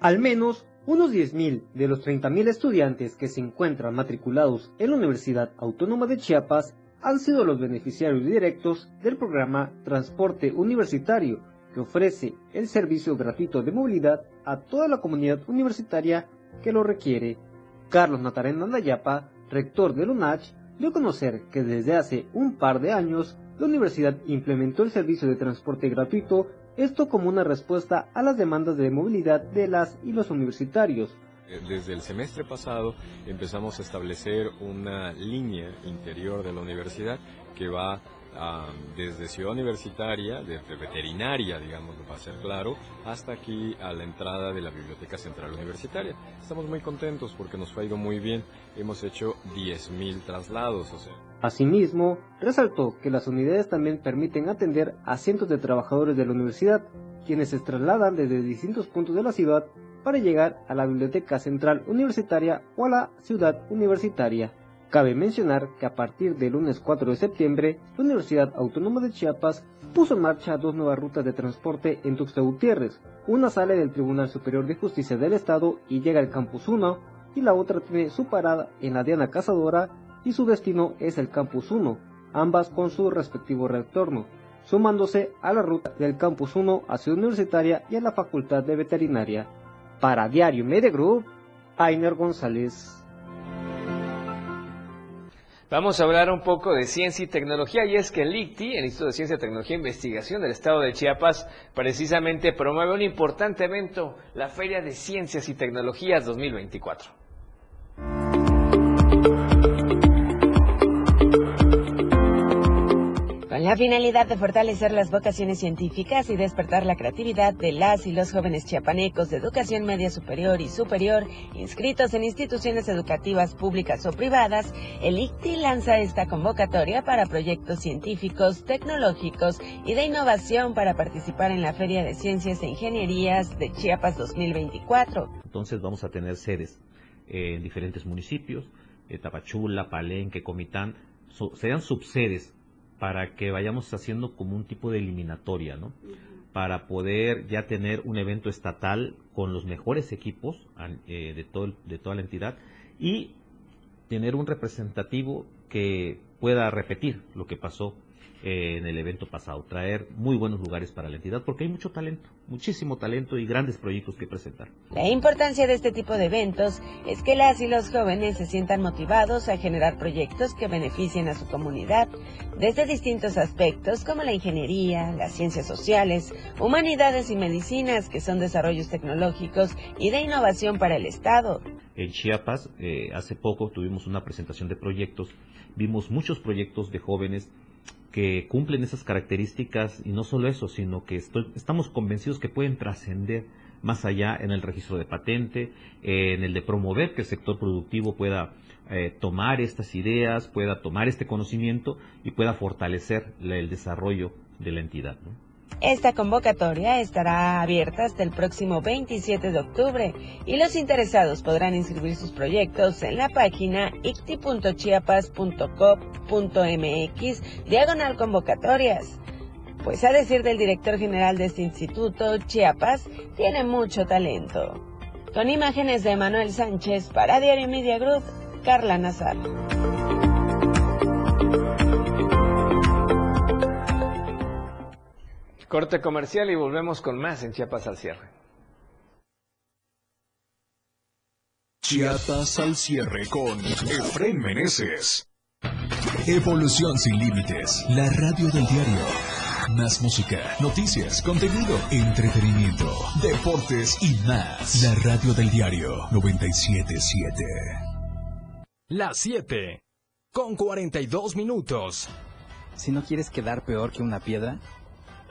Al menos unos 10.000 de los 30.000 estudiantes que se encuentran matriculados en la Universidad Autónoma de Chiapas han sido los beneficiarios directos del programa Transporte Universitario, que ofrece el servicio gratuito de movilidad a toda la comunidad universitaria que lo requiere. Carlos Natarén Nandayapa, rector del UNACH, dio a conocer que desde hace un par de años la universidad implementó el servicio de transporte gratuito esto como una respuesta a las demandas de movilidad de las y los universitarios. Desde el semestre pasado empezamos a establecer una línea interior de la universidad que va desde Ciudad Universitaria, desde veterinaria, digamos, va a ser claro, hasta aquí a la entrada de la Biblioteca Central Universitaria. Estamos muy contentos porque nos ha ido muy bien. Hemos hecho 10.000 traslados, o sea. Asimismo, resaltó que las unidades también permiten atender a cientos de trabajadores de la universidad, quienes se trasladan desde distintos puntos de la ciudad para llegar a la Biblioteca Central Universitaria o a la Ciudad Universitaria. Cabe mencionar que a partir del lunes 4 de septiembre, la Universidad Autónoma de Chiapas puso en marcha dos nuevas rutas de transporte en Tuxtla Gutiérrez. Una sale del Tribunal Superior de Justicia del Estado y llega al Campus 1, y la otra tiene su parada en la Diana Cazadora y su destino es el Campus 1, ambas con su respectivo retorno, sumándose a la ruta del Campus 1 a Ciudad Universitaria y a la Facultad de Veterinaria. Para Diario Media Ainer González. Vamos a hablar un poco de ciencia y tecnología y es que el ICTI, el Instituto de Ciencia, Tecnología e Investigación del Estado de Chiapas, precisamente promueve un importante evento, la Feria de Ciencias y Tecnologías 2024. La finalidad de fortalecer las vocaciones científicas y despertar la creatividad de las y los jóvenes chiapanecos de educación media superior y superior inscritos en instituciones educativas públicas o privadas, el ICTI lanza esta convocatoria para proyectos científicos, tecnológicos y de innovación para participar en la Feria de Ciencias e Ingenierías de Chiapas 2024. Entonces vamos a tener sedes en diferentes municipios, eh, Tapachula, Palenque, Comitán, serán subsedes para que vayamos haciendo como un tipo de eliminatoria, ¿no? Para poder ya tener un evento estatal con los mejores equipos eh, de, todo, de toda la entidad y tener un representativo que pueda repetir lo que pasó en el evento pasado, traer muy buenos lugares para la entidad, porque hay mucho talento, muchísimo talento y grandes proyectos que presentar. La importancia de este tipo de eventos es que las y los jóvenes se sientan motivados a generar proyectos que beneficien a su comunidad, desde distintos aspectos como la ingeniería, las ciencias sociales, humanidades y medicinas, que son desarrollos tecnológicos y de innovación para el Estado. En Chiapas, eh, hace poco tuvimos una presentación de proyectos, vimos muchos proyectos de jóvenes que cumplen esas características y no solo eso, sino que estamos convencidos que pueden trascender más allá en el registro de patente, en el de promover que el sector productivo pueda eh, tomar estas ideas, pueda tomar este conocimiento y pueda fortalecer el desarrollo de la entidad. Esta convocatoria estará abierta hasta el próximo 27 de octubre y los interesados podrán inscribir sus proyectos en la página icti.chiapas.gov.mx diagonal convocatorias. Pues a decir del director general de este instituto, Chiapas tiene mucho talento. Con imágenes de Manuel Sánchez para Diario Media Group, Carla Nazar. Corte comercial y volvemos con más en Chiapas al cierre. Chiapas al cierre con Efren Meneses. Evolución sin límites. La radio del diario. Más música, noticias, contenido, entretenimiento, deportes y más. La radio del diario 977. Las 7. Con 42 minutos. Si no quieres quedar peor que una piedra,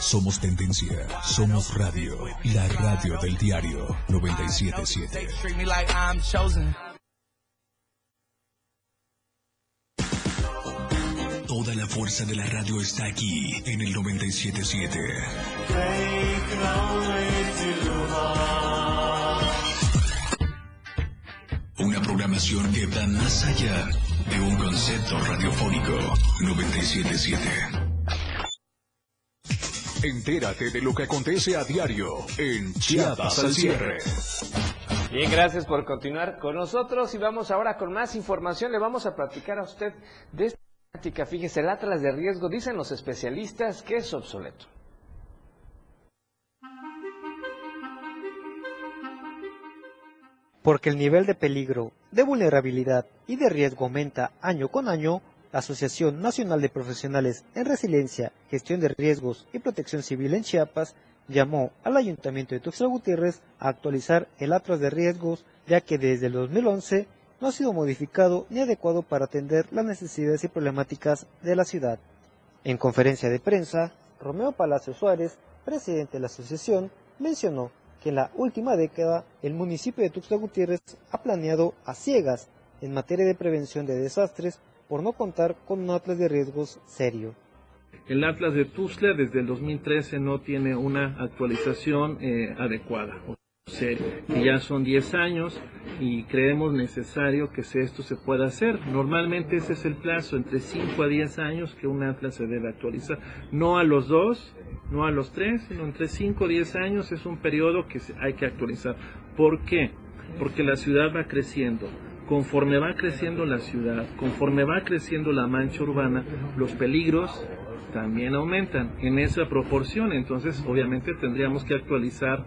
Somos tendencia, somos radio, la radio del diario 977. Toda la fuerza de la radio está aquí en el 977. Una programación que va más allá de un concepto radiofónico 977. Entérate de lo que acontece a diario en Chiapas al cierre. Bien, gracias por continuar con nosotros y vamos ahora con más información. Le vamos a platicar a usted de esta temática. Fíjese, el Atlas de riesgo, dicen los especialistas que es obsoleto. Porque el nivel de peligro, de vulnerabilidad y de riesgo aumenta año con año, Asociación Nacional de Profesionales en Resiliencia, Gestión de Riesgos y Protección Civil en Chiapas llamó al Ayuntamiento de Tuxtla Gutiérrez a actualizar el Atlas de Riesgos, ya que desde el 2011 no ha sido modificado ni adecuado para atender las necesidades y problemáticas de la ciudad. En conferencia de prensa, Romeo Palacio Suárez, presidente de la asociación, mencionó que en la última década el municipio de Tuxtla Gutiérrez ha planeado a ciegas en materia de prevención de desastres por no contar con un atlas de riesgos serio. El Atlas de Tuzla desde el 2013 no tiene una actualización eh, adecuada. O ya son 10 años y creemos necesario que esto se pueda hacer. Normalmente ese es el plazo, entre 5 a 10 años que un Atlas se debe actualizar. No a los dos, no a los tres, sino entre 5 a 10 años es un periodo que hay que actualizar. ¿Por qué? Porque la ciudad va creciendo conforme va creciendo la ciudad, conforme va creciendo la mancha urbana, los peligros también aumentan en esa proporción. Entonces, obviamente, tendríamos que actualizar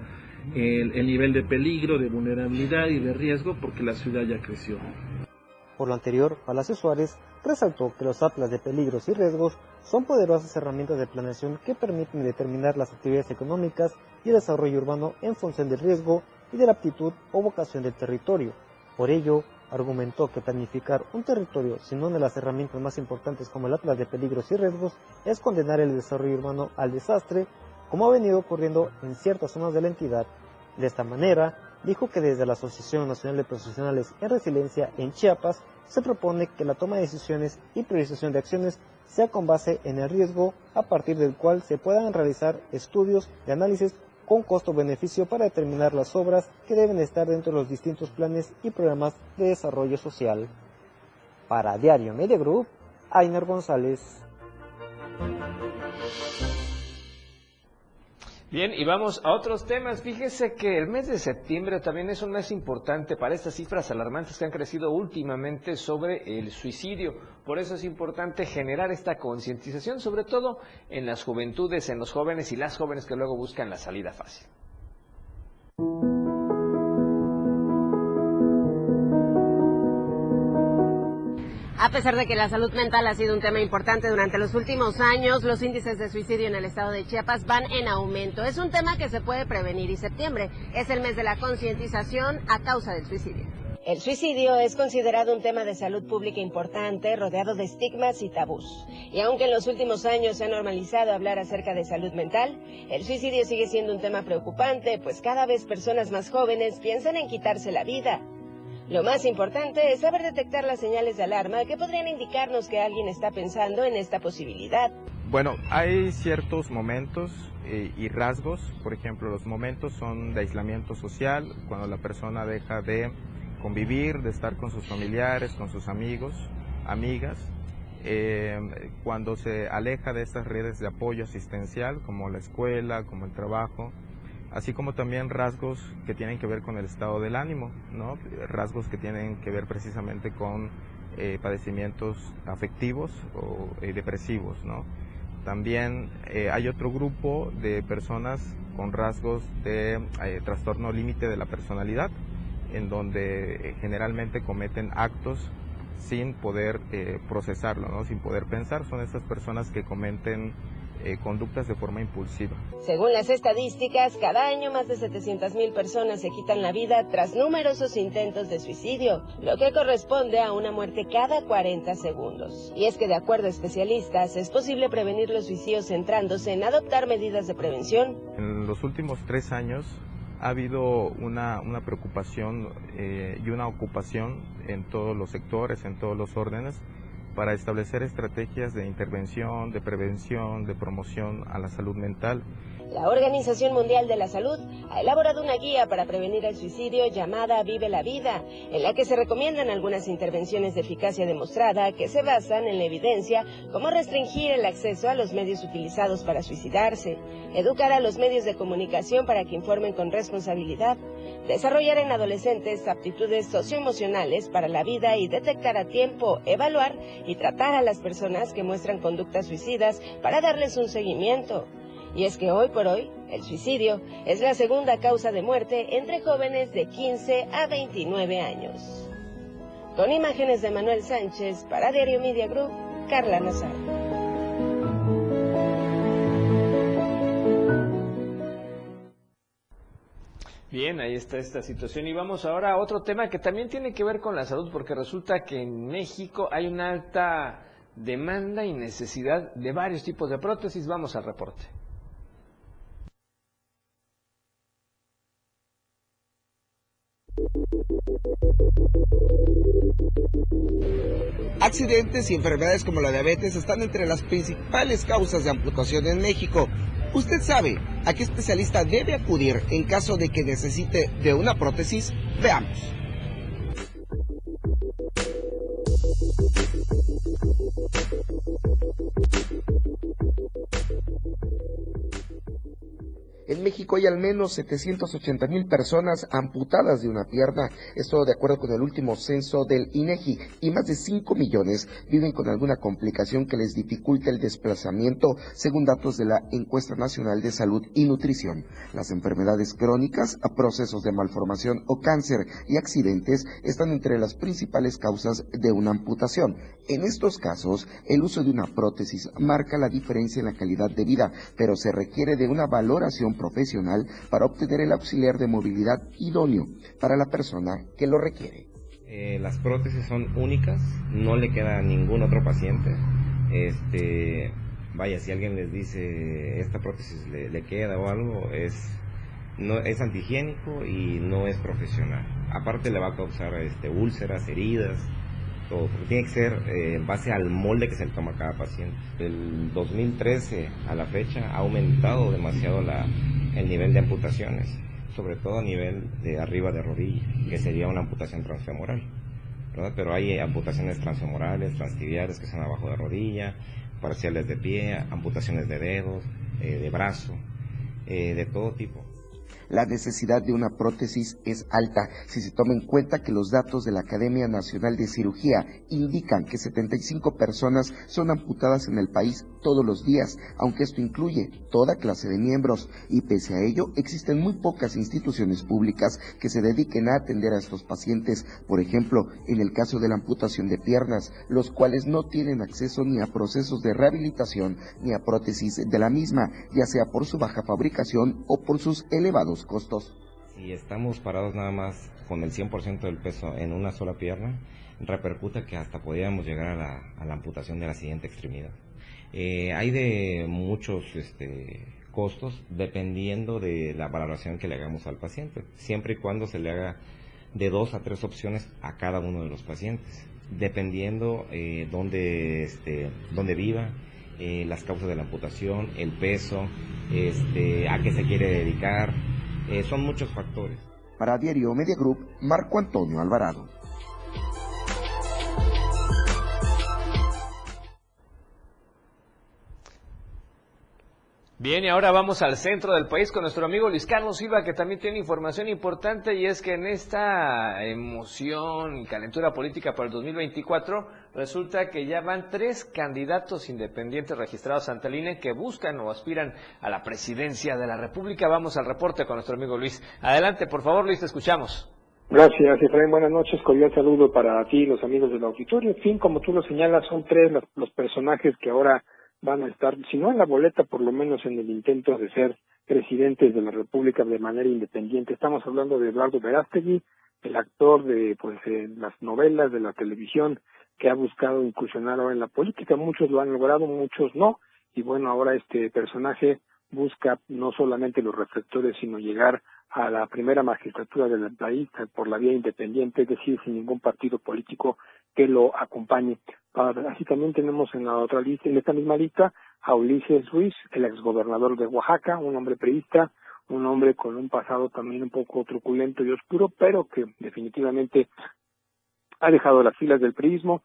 el, el, nivel de peligro, de vulnerabilidad y de riesgo porque la ciudad ya creció. Por lo anterior, Palacio Suárez resaltó que los atlas de peligros y riesgos son poderosas herramientas de planeación que permiten determinar las actividades económicas y el desarrollo urbano en función del riesgo y de la aptitud o vocación del territorio. Por ello, argumentó que planificar un territorio sin una de las herramientas más importantes como el Atlas de Peligros y Riesgos es condenar el desarrollo urbano al desastre, como ha venido ocurriendo en ciertas zonas de la entidad. De esta manera, dijo que desde la Asociación Nacional de Profesionales en Resiliencia en Chiapas se propone que la toma de decisiones y priorización de acciones sea con base en el riesgo a partir del cual se puedan realizar estudios de análisis con costo-beneficio para determinar las obras que deben estar dentro de los distintos planes y programas de desarrollo social. Para Diario Media Group, Ainer González. Bien, y vamos a otros temas. Fíjese que el mes de septiembre también es un mes importante para estas cifras alarmantes que han crecido últimamente sobre el suicidio. Por eso es importante generar esta concientización, sobre todo en las juventudes, en los jóvenes y las jóvenes que luego buscan la salida fácil. A pesar de que la salud mental ha sido un tema importante durante los últimos años, los índices de suicidio en el estado de Chiapas van en aumento. Es un tema que se puede prevenir y septiembre es el mes de la concientización a causa del suicidio. El suicidio es considerado un tema de salud pública importante, rodeado de estigmas y tabús. Y aunque en los últimos años se ha normalizado hablar acerca de salud mental, el suicidio sigue siendo un tema preocupante, pues cada vez personas más jóvenes piensan en quitarse la vida. Lo más importante es saber detectar las señales de alarma que podrían indicarnos que alguien está pensando en esta posibilidad. Bueno, hay ciertos momentos eh, y rasgos, por ejemplo, los momentos son de aislamiento social, cuando la persona deja de convivir, de estar con sus familiares, con sus amigos, amigas, eh, cuando se aleja de estas redes de apoyo asistencial, como la escuela, como el trabajo, así como también rasgos que tienen que ver con el estado del ánimo, ¿no? rasgos que tienen que ver precisamente con eh, padecimientos afectivos o eh, depresivos. ¿no? También eh, hay otro grupo de personas con rasgos de trastorno límite de la personalidad, en donde generalmente cometen actos sin poder procesarlo, ¿no? sin poder pensar. Son estas personas que cometen eh, conductas de forma impulsiva. Según las estadísticas, cada año más de 700.000 personas se quitan la vida tras numerosos intentos de suicidio, lo que corresponde a una muerte cada 40 segundos. Y es que de acuerdo a especialistas, es posible prevenir los suicidios centrándose en adoptar medidas de prevención. En los últimos tres años ha habido una, una preocupación eh, y una ocupación en todos los sectores, en todos los órdenes, para establecer estrategias de intervención, de prevención, de promoción a la salud mental. La Organización Mundial de la Salud ha elaborado una guía para prevenir el suicidio llamada Vive la Vida, en la que se recomiendan algunas intervenciones de eficacia demostrada que se basan en la evidencia, como restringir el acceso a los medios utilizados para suicidarse, educar a los medios de comunicación para que informen con responsabilidad, desarrollar en adolescentes aptitudes socioemocionales para la vida y detectar a tiempo, evaluar y tratar a las personas que muestran conductas suicidas para darles un seguimiento. Y es que hoy por hoy, el suicidio es la segunda causa de muerte entre jóvenes de 15 a 29 años. Con imágenes de Manuel Sánchez para Diario Media Group, Carla Nazar. Bien, ahí está esta situación. Y vamos ahora a otro tema que también tiene que ver con la salud, porque resulta que en México hay una alta demanda y necesidad de varios tipos de prótesis. Vamos al reporte. Accidentes y enfermedades como la diabetes están entre las principales causas de amputación en México. ¿Usted sabe a qué especialista debe acudir en caso de que necesite de una prótesis? Veamos. En México hay al menos 780 mil personas amputadas de una pierna, esto de acuerdo con el último censo del INEGI, y más de 5 millones viven con alguna complicación que les dificulte el desplazamiento, según datos de la Encuesta Nacional de Salud y Nutrición. Las enfermedades crónicas, procesos de malformación o cáncer y accidentes están entre las principales causas de una amputación. En estos casos, el uso de una prótesis marca la diferencia en la calidad de vida, pero se requiere de una valoración profesional para obtener el auxiliar de movilidad idóneo para la persona que lo requiere. Eh, las prótesis son únicas, no le queda a ningún otro paciente. Este, vaya, si alguien les dice esta prótesis le, queda o algo, es, no, es antihigiénico y no es profesional. Aparte le va a causar este, úlceras, heridas, tiene que ser eh, en base al molde que se le toma a cada paciente. Del 2013 a la fecha ha aumentado demasiado la, el nivel de amputaciones, sobre todo a nivel de arriba de rodilla, que sería una amputación transfemoral. Pero hay amputaciones transfemorales, transtibiales que son abajo de rodilla, parciales de pie, amputaciones de dedos, eh, de brazo, eh, de todo tipo la necesidad de una prótesis es alta. Si se toma en cuenta que los datos de la Academia Nacional de Cirugía indican que 75 personas son amputadas en el país todos los días, aunque esto incluye toda clase de miembros, y pese a ello existen muy pocas instituciones públicas que se dediquen a atender a estos pacientes, por ejemplo, en el caso de la amputación de piernas, los cuales no tienen acceso ni a procesos de rehabilitación ni a prótesis de la misma, ya sea por su baja fabricación o por sus elevados costos. Si estamos parados nada más con el 100% del peso en una sola pierna, repercute que hasta podríamos llegar a la, amputación de la siguiente extremidad. Eh, hay de muchos este, costos dependiendo de la valoración que le hagamos al paciente, siempre y cuando se le haga de dos a tres opciones a cada uno de los pacientes, dependiendo eh, dónde, este, viva, eh, las causas de la amputación, el peso, este, a qué se quiere dedicar, eh, son muchos factores. Para Diario Media Group, Marco Antonio Alvarado. Bien, y ahora vamos al centro del país con nuestro amigo Luis Carlos Silva, que también tiene información importante, y es que en esta emoción y calentura política para el 2024, resulta que ya van tres candidatos independientes registrados ante el INE que buscan o aspiran a la presidencia de la República. Vamos al reporte con nuestro amigo Luis. Adelante, por favor, Luis, te escuchamos. Gracias, Efraín. Buenas noches. Cordial saludo para ti y los amigos del auditorio. En fin, como tú lo señalas, son tres los, personajes que ahora van a estar, si no en la boleta, por lo menos en el intento de ser presidentes de la República de manera independiente. Estamos hablando de Eduardo Verástegui, el actor de pues las novelas, de la televisión, que ha buscado incursionar ahora en la política. Muchos lo han logrado, muchos no. Y bueno, ahora este personaje busca no solamente los reflectores, sino llegar a la primera magistratura del país por la vía independiente, es decir, sin ningún partido político que lo acompañe. Así también tenemos en la otra lista, en esta misma lista, a Ulises Ruiz, el exgobernador de Oaxaca, un hombre periodista, un hombre con un pasado también un poco truculento y oscuro, pero que definitivamente ha dejado las filas del priismo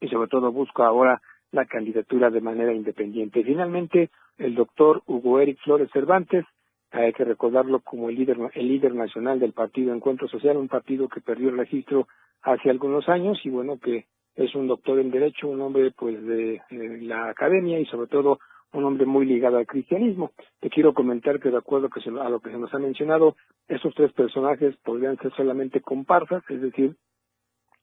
y sobre todo busca ahora la candidatura de manera independiente. Finalmente, el doctor Hugo Eric Flores Cervantes, hay que recordarlo como el líder, el líder nacional del partido Encuentro Social, un partido que perdió el registro hace algunos años y bueno que es un doctor en derecho, un hombre pues de, la academia y sobre todo un hombre muy ligado al cristianismo. Te quiero comentar que de acuerdo que a lo que se nos ha mencionado, esos tres personajes podrían ser solamente comparsas, es decir,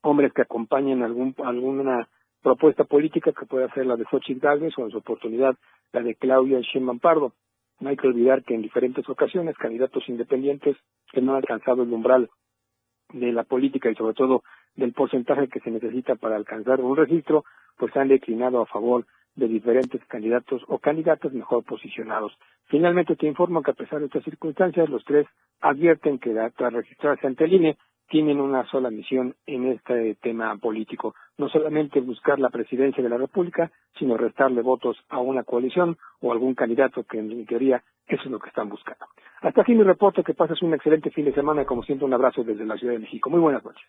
hombres que acompañen algún, alguna propuesta política que pueda ser la de Xochitl Gálvez o en su oportunidad la de Claudia Sheinbaum Pardo. No hay que olvidar que en diferentes ocasiones candidatos independientes que no han alcanzado el umbral de la política y sobre todo del porcentaje que se necesita para alcanzar un registro, pues han declinado a favor de diferentes candidatos o candidatos mejor posicionados. Finalmente te informo que a pesar de estas circunstancias, los tres advierten que tras registrarse ante el INE tienen una sola misión en este tema político, no solamente buscar la presidencia de la República, sino restarle votos a una coalición o algún candidato que en teoría eso es lo que están buscando. Hasta aquí mi reporte, que pases un excelente fin de semana, como siempre un abrazo desde la Ciudad de México. Muy buenas noches.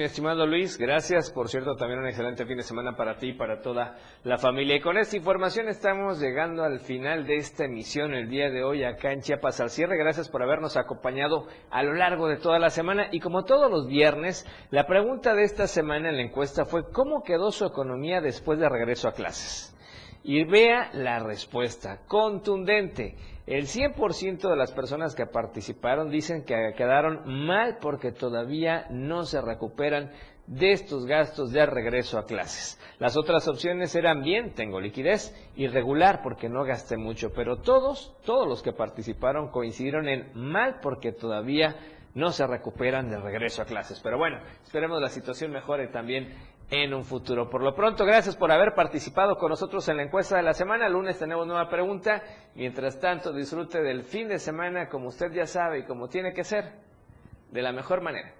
Mi estimado Luis, gracias. Por cierto, también un excelente fin de semana para ti y para toda la familia. Y con esta información estamos llegando al final de esta emisión el día de hoy acá en Chiapas al cierre. Gracias por habernos acompañado a lo largo de toda la semana. Y como todos los viernes, la pregunta de esta semana en la encuesta fue ¿cómo quedó su economía después de regreso a clases? Y vea la respuesta, contundente. El 100% de las personas que participaron dicen que quedaron mal porque todavía no se recuperan de estos gastos de regreso a clases. Las otras opciones eran bien, tengo liquidez, irregular porque no gasté mucho, pero todos, todos los que participaron coincidieron en mal porque todavía no se recuperan de regreso a clases. Pero bueno, esperemos la situación mejore también en un futuro. Por lo pronto, gracias por haber participado con nosotros en la encuesta de la semana. El lunes tenemos nueva pregunta. Mientras tanto, disfrute del fin de semana como usted ya sabe y como tiene que ser, de la mejor manera.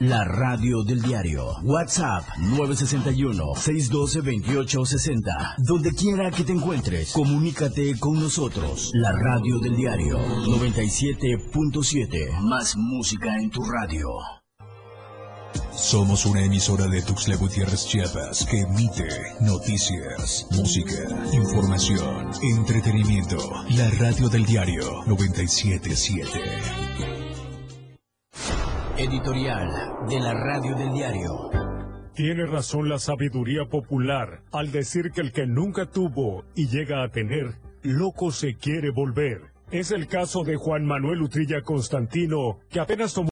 La radio del diario. WhatsApp 961-612-2860. Donde quiera que te encuentres, comunícate con nosotros. La radio del diario 97.7. Más música en tu radio. Somos una emisora de Tuxtla Gutiérrez Chiapas que emite noticias, música, información, entretenimiento. La radio del diario 977. Editorial de la radio del diario. Tiene razón la sabiduría popular al decir que el que nunca tuvo y llega a tener, loco se quiere volver. Es el caso de Juan Manuel Utrilla Constantino, que apenas tomó